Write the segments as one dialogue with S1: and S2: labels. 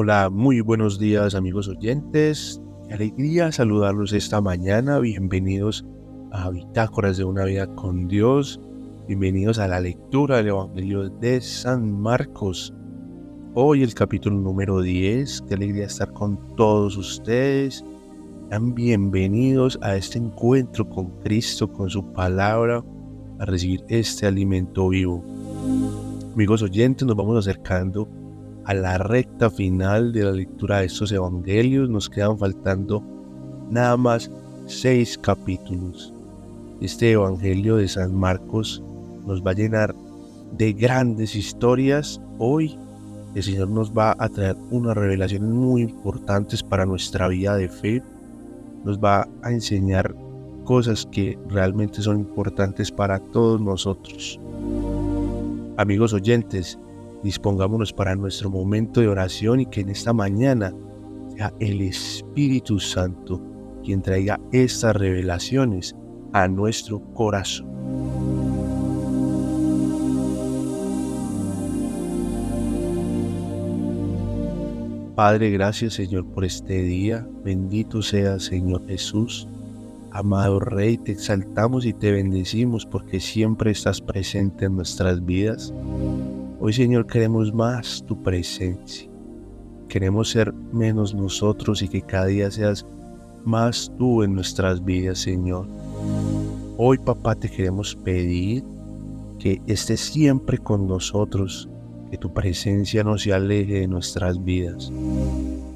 S1: Hola, muy buenos días amigos oyentes. Qué alegría saludarlos esta mañana. Bienvenidos a Bitácoras de una vida con Dios. Bienvenidos a la lectura del Evangelio de San Marcos. Hoy el capítulo número 10. Qué alegría estar con todos ustedes. Sean bienvenidos a este encuentro con Cristo, con su palabra, a recibir este alimento vivo. Amigos oyentes, nos vamos acercando a la recta final de la lectura de estos evangelios. Nos quedan faltando nada más seis capítulos. Este evangelio de San Marcos nos va a llenar de grandes historias. Hoy el Señor nos va a traer unas revelaciones muy importantes para nuestra vida de fe. Nos va a enseñar cosas que realmente son importantes para todos nosotros. Amigos oyentes, dispongámonos para nuestro momento de oración y que en esta mañana sea el Espíritu Santo quien traiga estas revelaciones a nuestro corazón. Padre, gracias Señor por este día. Bendito sea Señor Jesús. Amado Rey, te exaltamos y te bendecimos porque siempre estás presente en nuestras vidas. Hoy Señor queremos más tu presencia. Queremos ser menos nosotros y que cada día seas más tú en nuestras vidas, Señor. Hoy, papá, te queremos pedir que estés siempre con nosotros, que tu presencia no se aleje de nuestras vidas.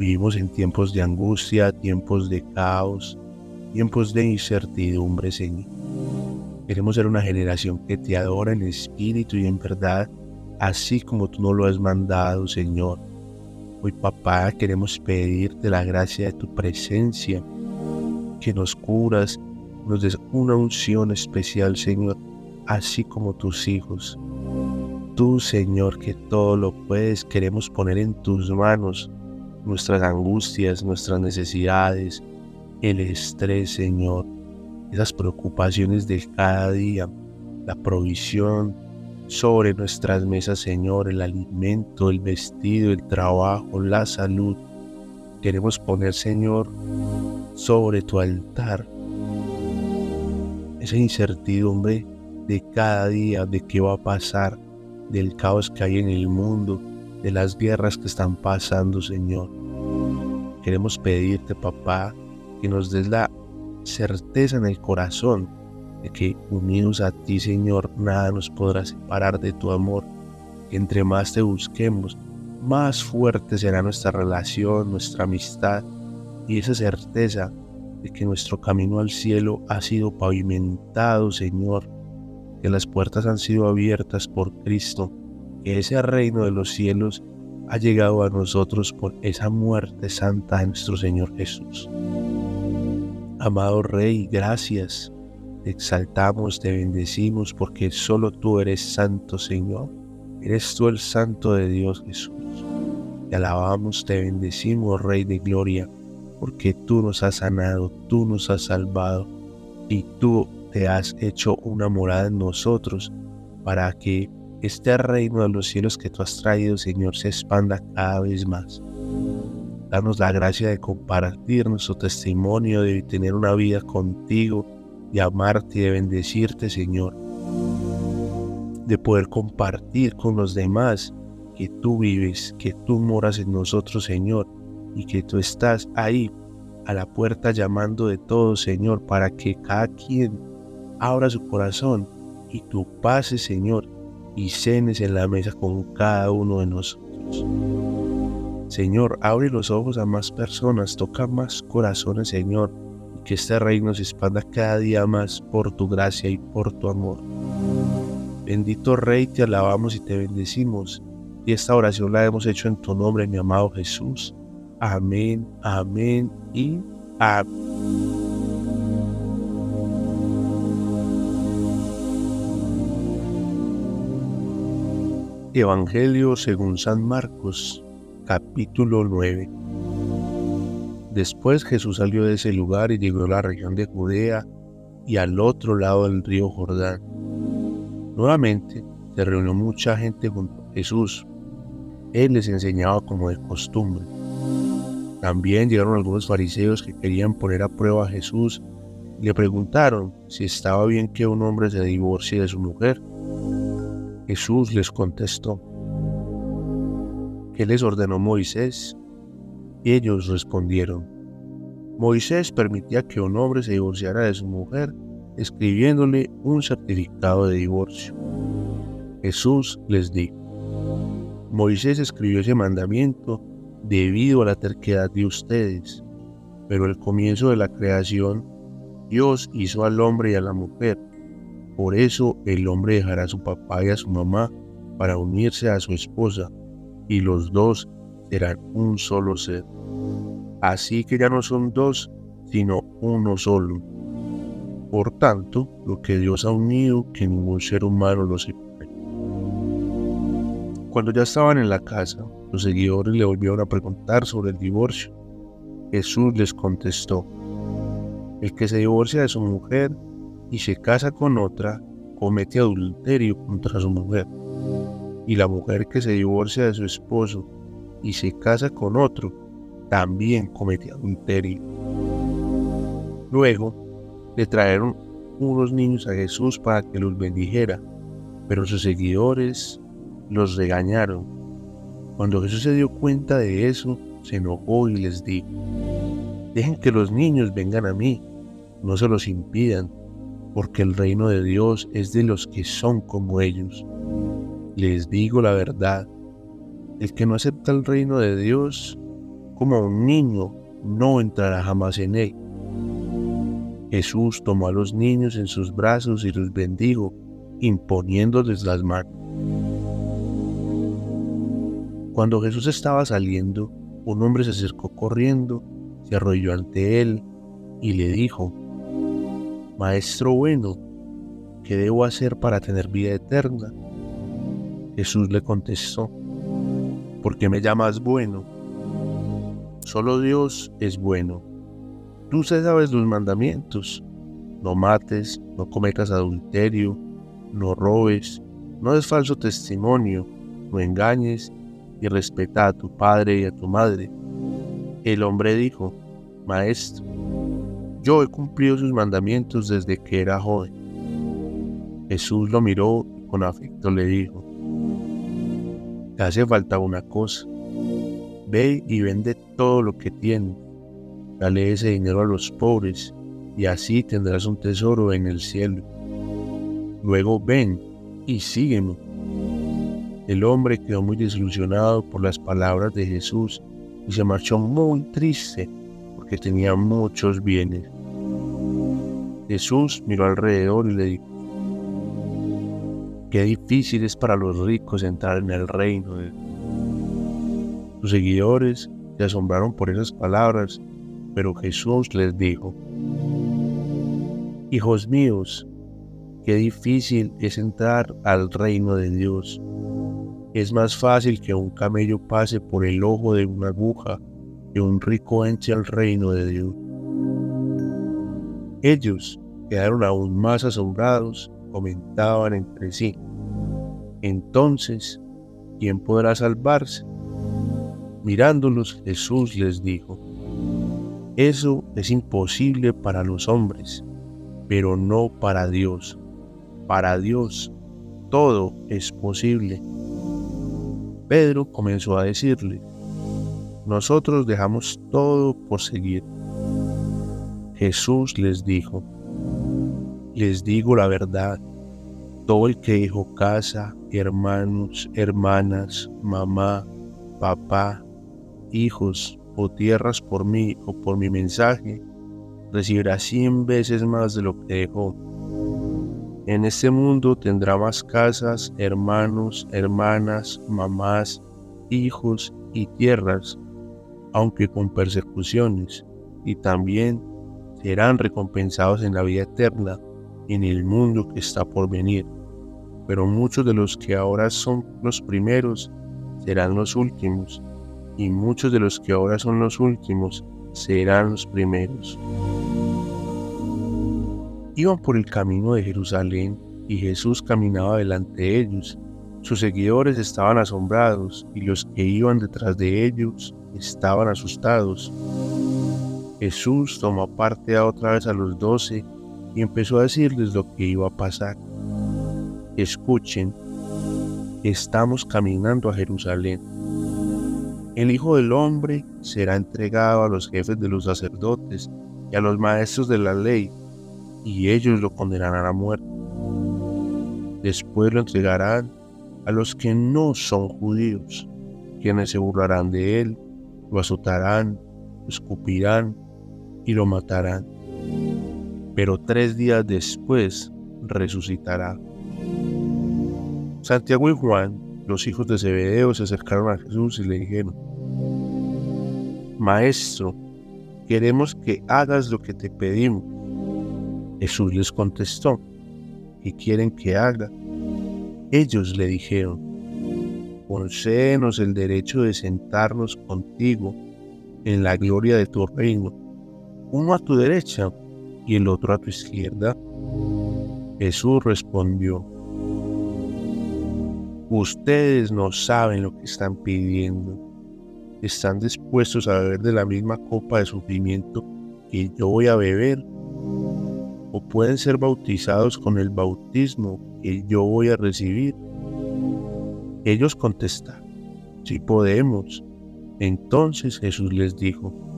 S1: Vivimos en tiempos de angustia, tiempos de caos, tiempos de incertidumbre, Señor. Queremos ser una generación que te adora en espíritu y en verdad así como tú nos lo has mandado, Señor. Hoy, papá, queremos pedirte la gracia de tu presencia, que nos curas, nos des una unción especial, Señor, así como tus hijos. Tú, Señor, que todo lo puedes, queremos poner en tus manos nuestras angustias, nuestras necesidades, el estrés, Señor, esas preocupaciones de cada día, la provisión, sobre nuestras mesas, Señor, el alimento, el vestido, el trabajo, la salud. Queremos poner, Señor, sobre tu altar esa incertidumbre de cada día, de qué va a pasar, del caos que hay en el mundo, de las guerras que están pasando, Señor. Queremos pedirte, papá, que nos des la certeza en el corazón de que unidos a ti, Señor, nada nos podrá separar de tu amor. Entre más te busquemos, más fuerte será nuestra relación, nuestra amistad y esa certeza de que nuestro camino al cielo ha sido pavimentado, Señor, que las puertas han sido abiertas por Cristo, que ese reino de los cielos ha llegado a nosotros por esa muerte santa de nuestro Señor Jesús. Amado Rey, gracias te exaltamos, te bendecimos porque solo tú eres santo, Señor. Eres tú el santo de Dios Jesús. Te alabamos, te bendecimos, Rey de Gloria, porque tú nos has sanado, tú nos has salvado y tú te has hecho una morada en nosotros para que este reino de los cielos que tú has traído, Señor, se expanda cada vez más. Danos la gracia de compartir nuestro testimonio, de tener una vida contigo de amarte de bendecirte, Señor. De poder compartir con los demás que tú vives, que tú moras en nosotros, Señor, y que tú estás ahí a la puerta llamando de todos, Señor, para que cada quien abra su corazón y tú pases, Señor, y cenes en la mesa con cada uno de nosotros. Señor, abre los ojos a más personas, toca más corazones, Señor, que este reino se expanda cada día más por tu gracia y por tu amor. Bendito Rey, te alabamos y te bendecimos. Y esta oración la hemos hecho en tu nombre, mi amado Jesús. Amén, amén y amén. Evangelio según San Marcos, capítulo 9. Después Jesús salió de ese lugar y llegó a la región de Judea y al otro lado del río Jordán. Nuevamente se reunió mucha gente junto a Jesús él les enseñaba como de costumbre. También llegaron algunos fariseos que querían poner a prueba a Jesús le preguntaron si estaba bien que un hombre se divorcie de su mujer. Jesús les contestó, ¿qué les ordenó Moisés? Y ellos respondieron, Moisés permitía que un hombre se divorciara de su mujer escribiéndole un certificado de divorcio. Jesús les dijo, Moisés escribió ese mandamiento debido a la terquedad de ustedes, pero al comienzo de la creación, Dios hizo al hombre y a la mujer. Por eso el hombre dejará a su papá y a su mamá para unirse a su esposa, y los dos serán un solo ser. Así que ya no son dos, sino uno solo. Por tanto, lo que Dios ha unido, que ningún ser humano lo separe. Cuando ya estaban en la casa, los seguidores le volvieron a preguntar sobre el divorcio. Jesús les contestó, el que se divorcia de su mujer y se casa con otra, comete adulterio contra su mujer. Y la mujer que se divorcia de su esposo y se casa con otro, también comete adulterio. Luego le trajeron unos niños a Jesús para que los bendijera, pero sus seguidores los regañaron. Cuando Jesús se dio cuenta de eso, se enojó y les dijo, dejen que los niños vengan a mí, no se los impidan, porque el reino de Dios es de los que son como ellos. Les digo la verdad, el que no acepta el reino de Dios como un niño no entrará jamás en él. Jesús tomó a los niños en sus brazos y los bendijo, imponiéndoles las manos. Cuando Jesús estaba saliendo, un hombre se acercó corriendo, se arrolló ante él y le dijo, Maestro bueno, ¿qué debo hacer para tener vida eterna? Jesús le contestó, ¿por qué me llamas bueno? Solo Dios es bueno. Tú sabes los mandamientos. No mates, no cometas adulterio, no robes, no des falso testimonio, no engañes y respeta a tu padre y a tu madre. El hombre dijo, Maestro, yo he cumplido sus mandamientos desde que era joven. Jesús lo miró y con afecto le dijo, hace falta una cosa. Ve y vende todo lo que tienes. Dale ese dinero a los pobres y así tendrás un tesoro en el cielo. Luego ven y sígueme. El hombre quedó muy desilusionado por las palabras de Jesús y se marchó muy triste porque tenía muchos bienes. Jesús miró alrededor y le dijo, qué difícil es para los ricos entrar en el reino de Sus seguidores se asombraron por esas palabras, pero Jesús les dijo, Hijos míos, qué difícil es entrar al reino de Dios. Es más fácil que un camello pase por el ojo de una aguja que un rico entre al reino de Dios. Ellos quedaron aún más asombrados, comentaban entre sí. Entonces, ¿quién podrá salvarse? Mirándolos, Jesús les dijo, eso es imposible para los hombres, pero no para Dios. Para Dios todo es posible. Pedro comenzó a decirle, nosotros dejamos todo por seguir. Jesús les dijo, les digo la verdad, todo el que dejó casa, hermanos, hermanas, mamá, papá, hijos o tierras por mí o por mi mensaje, recibirá cien veces más de lo que dejó. En este mundo tendrá más casas, hermanos, hermanas, mamás, hijos y tierras, aunque con persecuciones, y también serán recompensados en la vida eterna, en el mundo que está por venir. Pero muchos de los que ahora son los primeros serán los últimos, y muchos de los que ahora son los últimos serán los primeros. Iban por el camino de Jerusalén y Jesús caminaba delante de ellos Sus seguidores estaban asombrados y los que iban detrás de ellos estaban asustados. Jesús tomó parte a otra vez a los doce y empezó a decirles lo que iba a pasar. Escuchen, estamos caminando a Jerusalén. El Hijo del Hombre será entregado a los jefes de los sacerdotes y a los maestros de la ley, y ellos lo condenarán a muerte. Después lo entregarán a los que no son judíos, quienes se burlarán de él, lo azotarán, lo escupirán y lo matarán. Pero tres días después resucitará. Santiago y Juan, los hijos de Zebedeo, se acercaron a Jesús y le dijeron, Maestro, queremos que hagas lo que te pedimos. Jesús les contestó, ¿qué quieren que haga? Ellos le dijeron, concédenos el derecho de sentarnos contigo en la gloria de tu reino, uno a tu derecha y el otro a tu izquierda. Jesús respondió, ustedes no saben lo que están pidiendo. ¿Están dispuestos a beber de la misma copa de sufrimiento que yo voy a beber? ¿O pueden ser bautizados con el bautismo que yo voy a recibir? Ellos contestaron, si podemos. Entonces Jesús les dijo,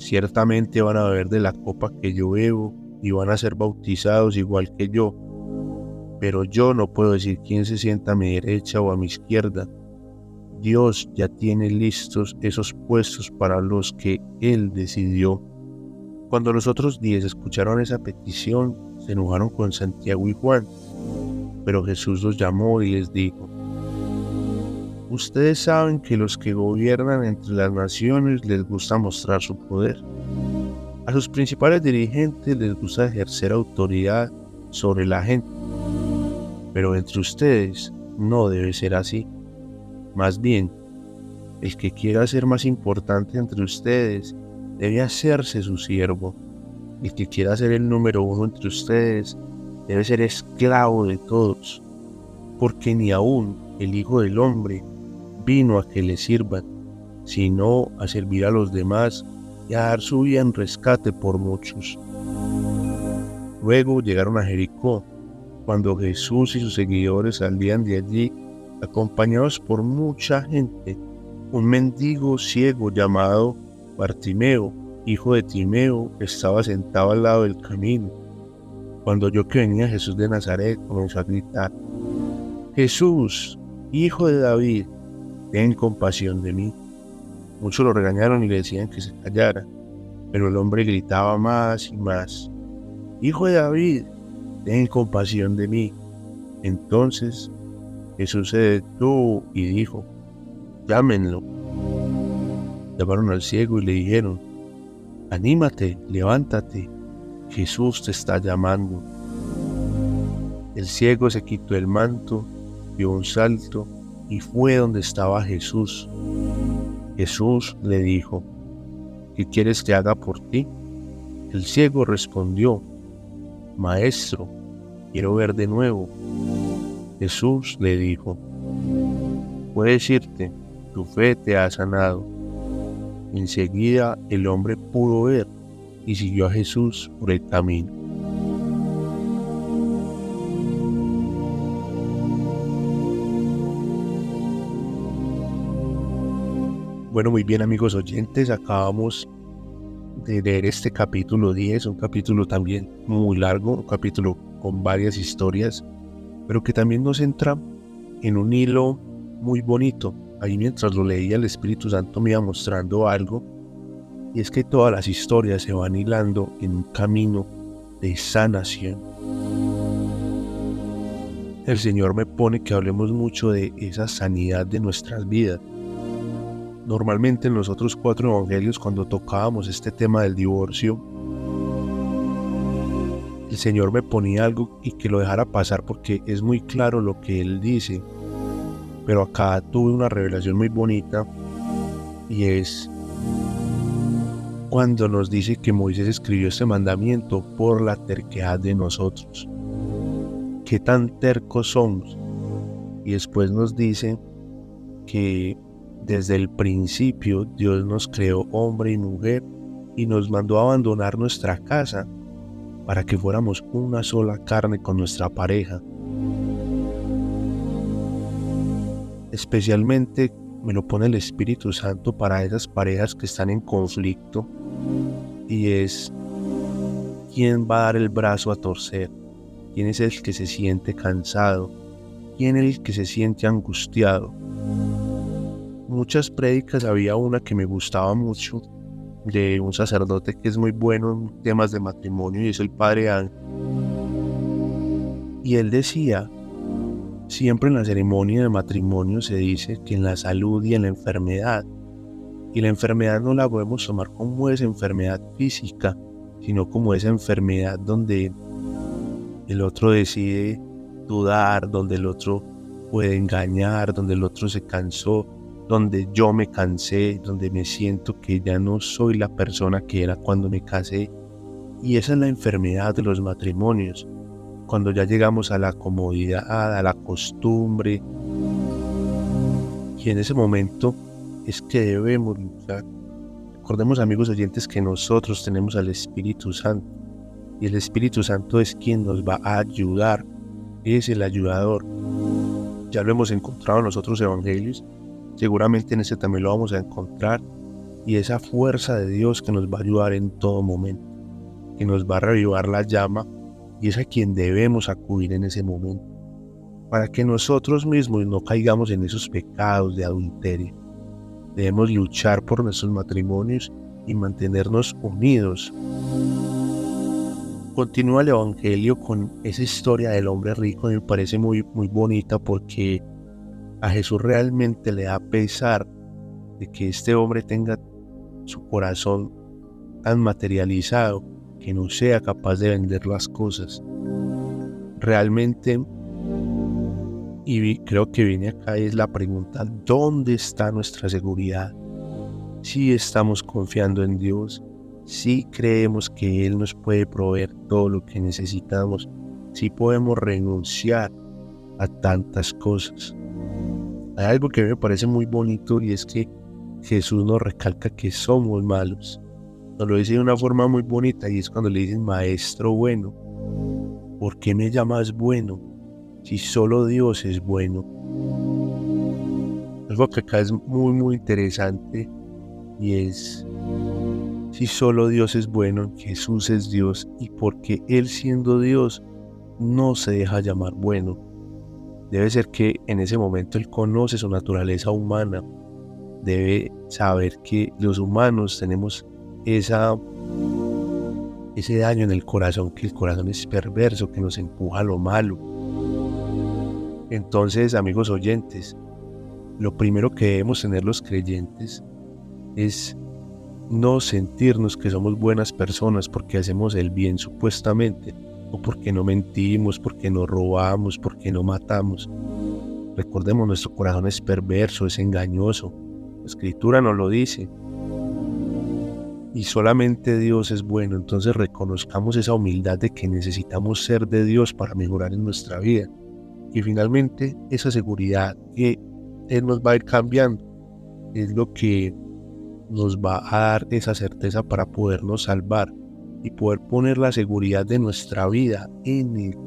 S1: ciertamente van a beber de la copa que yo bebo y van a ser bautizados igual que yo, pero yo no puedo decir quién se sienta a mi derecha o a mi izquierda. Dios ya tiene listos esos puestos para los que Él decidió. Cuando los otros diez escucharon esa petición, se enojaron con Santiago y Juan, pero Jesús los llamó y les dijo, Ustedes saben que los que gobiernan entre las naciones les gusta mostrar su poder. A sus principales dirigentes les gusta ejercer autoridad sobre la gente. Pero entre ustedes no debe ser así. Más bien, el que quiera ser más importante entre ustedes debe hacerse su siervo. El que quiera ser el número uno entre ustedes debe ser esclavo de todos. Porque ni aún el Hijo del Hombre vino a que le sirvan, sino a servir a los demás y a dar su vida en rescate por muchos. Luego llegaron a Jericó. Cuando Jesús y sus seguidores salían de allí, acompañados por mucha gente, un mendigo ciego llamado Bartimeo, hijo de Timeo, estaba sentado al lado del camino. Cuando yo que venía Jesús de Nazaret, comenzó a gritar, Jesús, hijo de David, ten compasión de mí. Muchos lo regañaron y le decían que se callara, pero el hombre gritaba más y más, Hijo de David, ten compasión de mí. Entonces Jesús se detuvo y dijo, llámenlo. Llamaron al ciego y le dijeron, anímate, levántate, Jesús te está llamando. El ciego se quitó el manto, dio un salto y fue donde estaba Jesús. Jesús le dijo, ¿qué quieres que haga por ti? El ciego respondió, Maestro, quiero ver de nuevo. Jesús le dijo, puedes irte, tu fe te ha sanado. Enseguida el hombre pudo ver y siguió a Jesús por el camino. Bueno, muy bien amigos oyentes, acabamos de leer este capítulo 10, un capítulo también muy largo, un capítulo con varias historias, pero que también nos entra en un hilo muy bonito. Ahí mientras lo leía el Espíritu Santo me iba mostrando algo, y es que todas las historias se van hilando en un camino de sanación. El Señor me pone que hablemos mucho de esa sanidad de nuestras vidas Normalmente en los otros cuatro evangelios cuando tocábamos este tema del divorcio, el Señor me ponía algo y que lo dejara pasar porque es muy claro lo que Él dice. Pero acá tuve una revelación muy bonita y es cuando nos dice que Moisés escribió este mandamiento por la terquedad de nosotros. ¿Qué tan tercos somos? Y después nos dice que desde el principio Dios nos creó hombre y mujer y nos mandó a abandonar nuestra casa para que fuéramos una sola carne con nuestra pareja. Especialmente me lo pone el Espíritu Santo para esas parejas que están en conflicto y es quién va a dar el brazo a torcer, quién es el que se siente cansado, quién es el que se siente angustiado. Muchas prédicas había una que me gustaba mucho de un sacerdote que es muy bueno en temas de matrimonio y es el padre Ángel. Y él decía, siempre en la ceremonia de matrimonio se dice que en la salud y en la enfermedad, y la enfermedad no la podemos tomar como esa enfermedad física, sino como esa enfermedad donde el otro decide dudar, donde el otro puede engañar, donde el otro se cansó, donde yo me cansé, donde me siento que ya no soy la persona que era cuando me casé. Y esa es la enfermedad de los matrimonios, cuando ya llegamos a la comodidad, a la costumbre. Y en ese momento es que debemos luchar. Recordemos amigos oyentes que nosotros tenemos al Espíritu Santo y el Espíritu Santo es quien nos va a ayudar, es el ayudador. Ya lo hemos encontrado en los otros evangelios Seguramente en ese también lo vamos a encontrar y esa fuerza de Dios que nos va a ayudar en todo momento, que nos va a revivar la llama y es a quien debemos acudir en ese momento, para que nosotros mismos no caigamos en esos pecados de adulterio. Debemos luchar por nuestros matrimonios y mantenernos unidos. Continúa el Evangelio con esa historia del hombre rico, me parece muy, muy bonita porque a Jesús realmente le da pesar de que este hombre tenga su corazón tan materializado que no sea capaz de vender las cosas. Realmente, y creo que viene acá es la pregunta, ¿dónde está nuestra seguridad? Si estamos confiando en Dios, si creemos que Él nos puede proveer todo lo que necesitamos, si podemos renunciar a tantas cosas. Hay algo que me parece muy bonito y es que Jesús nos recalca que somos malos. Nos lo dice de una forma muy bonita y es cuando le dicen maestro bueno. ¿Por qué me llamas bueno si solo Dios es bueno? Algo que acá es muy muy interesante y es si solo Dios es bueno, Jesús es Dios y porque Él siendo Dios no se deja llamar bueno Debe ser que en ese momento él conoce su naturaleza humana. Debe saber que los humanos tenemos ese daño en el corazón, que el corazón es perverso, que nos empuja a lo malo. Entonces, amigos oyentes, lo primero que debemos tener los creyentes es no sentirnos que somos buenas personas porque hacemos el bien supuestamente, o porque no mentimos, porque no robamos, porque no matamos. Recordemos, nuestro corazón es perverso, es engañoso. La escritura nos lo dice. Y solamente Dios es bueno. Entonces reconozcamos esa humildad de que necesitamos ser de Dios para mejorar en nuestra vida. Y finalmente esa seguridad que Él nos va a ir cambiando es lo que nos va a dar esa certeza para podernos salvar y poder poner la seguridad de nuestra vida en Él.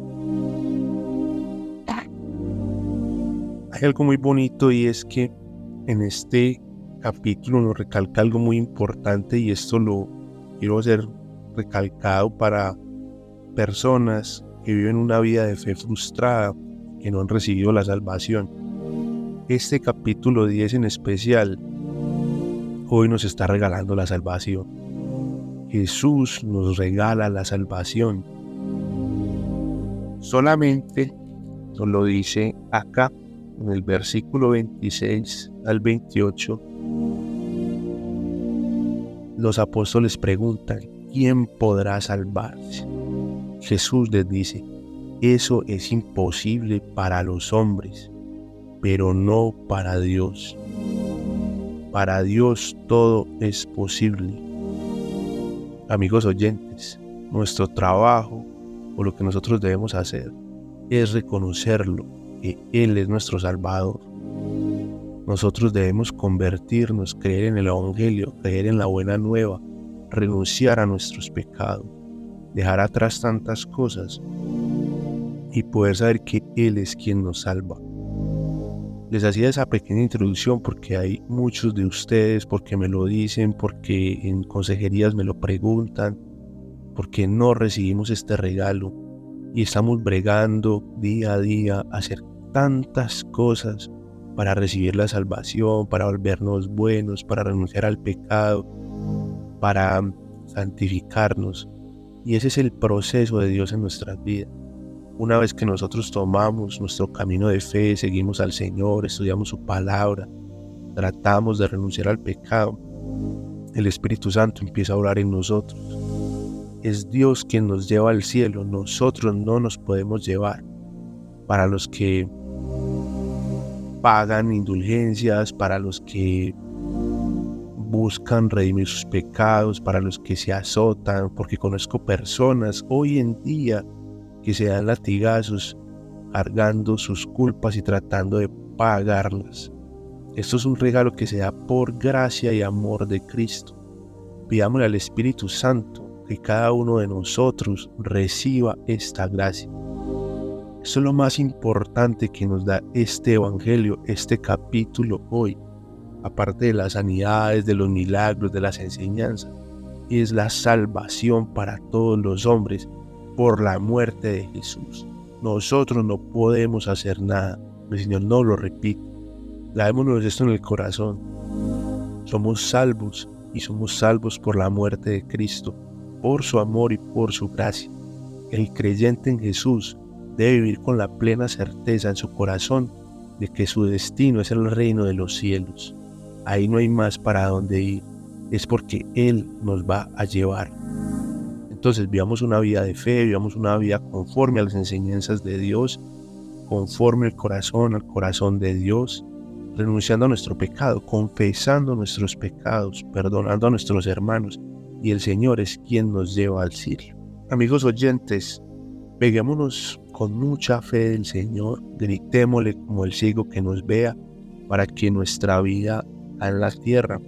S1: Hay algo muy bonito y es que en este capítulo nos recalca algo muy importante y esto lo quiero hacer recalcado para personas que viven una vida de fe frustrada, que no han recibido la salvación. Este capítulo 10 en especial hoy nos está regalando la salvación. Jesús nos regala la salvación. Solamente nos lo dice acá en el versículo 26 al 28. Los apóstoles preguntan, ¿quién podrá salvarse? Jesús les dice, eso es imposible para los hombres, pero no para Dios. Para Dios todo es posible amigos oyentes, nuestro trabajo o lo que nosotros debemos hacer es reconocerlo, porque Él es nuestro Salvador. Nosotros debemos convertirnos, creer en el Evangelio, creer en la buena nueva, renunciar a nuestros pecados, dejar atrás tantas cosas y poder saber que Él es quien nos salva. Les hacía esa pequeña introducción porque hay muchos de ustedes, porque me lo dicen, porque en consejerías me lo preguntan, porque no recibimos este regalo y estamos bregando día a día a hacer tantas cosas para recibir la salvación, para volvernos buenos, para renunciar al pecado, para santificarnos. Y ese es el proceso de Dios en nuestras vidas. Una vez que nosotros tomamos nuestro camino de fe, seguimos al Señor, estudiamos su palabra, tratamos de renunciar al pecado, el Espíritu Santo empieza a orar en nosotros. Es Dios quien nos lleva al cielo, nosotros no nos podemos llevar. Para los que pagan indulgencias, para los que buscan redimir sus pecados, para los que se azotan, porque conozco personas hoy en día que se dan latigazos cargando sus culpas y tratando de pagarlas. Esto es un regalo que se da por gracia y amor de Cristo. Pidámosle al Espíritu Santo que cada uno de nosotros reciba esta gracia. Eso es lo más importante que nos da este Evangelio, este capítulo hoy, aparte de las sanidades, de los milagros, de las enseñanzas, y es la salvación para todos los hombres por la muerte de Jesús. Nosotros no podemos hacer nada, el Señor no lo repite. Lavémonos esto en el corazón. Somos salvos y somos salvos por la muerte de Cristo, por su amor y por su gracia. El creyente en Jesús debe vivir con la plena certeza en su corazón de que su destino es el reino de los cielos. Ahí no hay más para dónde ir, es porque Él nos va a llevar. Entonces vivamos una vida de fe, vivamos una vida conforme a las enseñanzas de Dios, conforme el corazón al corazón de Dios, renunciando a nuestro pecado, confesando nuestros pecados, perdonando a nuestros hermanos, y el Señor es quien nos lleva al cielo. Amigos oyentes, peguémonos con mucha fe del Señor, gritémosle como el ciego que nos vea, para que nuestra vida en la tierra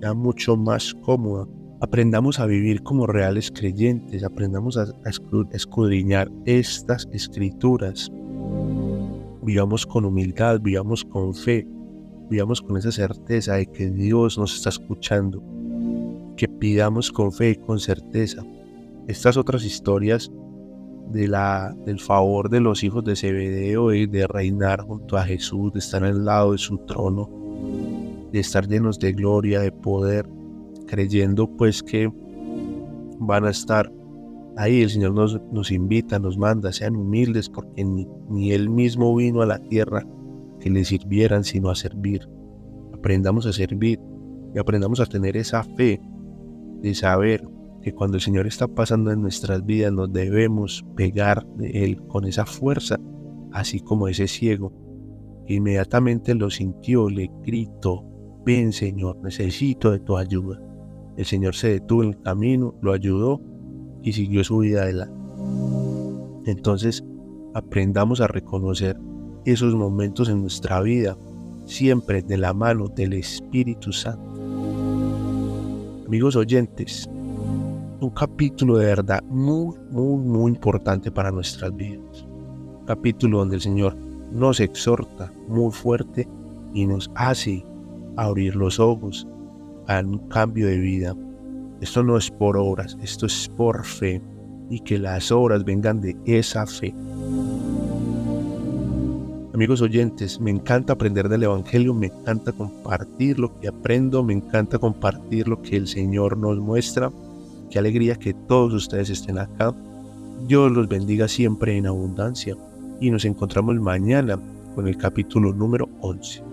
S1: sea mucho más cómoda. Aprendamos a vivir como reales creyentes, aprendamos a escudriñar estas escrituras. Vivamos con humildad, vivamos con fe, vivamos con esa certeza de que Dios nos está escuchando, que pidamos con fe y con certeza. Estas otras historias de la, del favor de los hijos de Zebedeo y de reinar junto a Jesús, de estar al lado de su trono, de estar llenos de gloria, de poder, creyendo pues que van a estar ahí. El Señor nos, nos invita, nos manda, sean humildes porque ni, ni Él mismo vino a la tierra que le sirvieran, sino a servir. Aprendamos a servir y aprendamos a tener esa fe de saber que cuando el Señor está pasando en nuestras vidas nos debemos pegar de Él con esa fuerza, así como ese ciego. Inmediatamente lo sintió, le gritó, ven Señor, necesito de tu ayuda. El Señor se detuvo en el camino, lo ayudó y siguió su vida adelante. Entonces, aprendamos a reconocer esos momentos en nuestra vida, siempre de la mano del Espíritu Santo. Amigos oyentes, un capítulo de verdad muy, muy, muy importante para nuestras vidas. Un capítulo donde el Señor nos exhorta muy fuerte y nos hace abrir los ojos a un cambio de vida. Esto no es por obras, esto es por fe y que las obras vengan de esa fe. Amigos oyentes, me encanta aprender del Evangelio, me encanta compartir lo que aprendo, me encanta compartir lo que el Señor nos muestra Qué alegría que todos ustedes estén acá. Dios los bendiga siempre en abundancia y nos encontramos mañana con el capítulo número 11.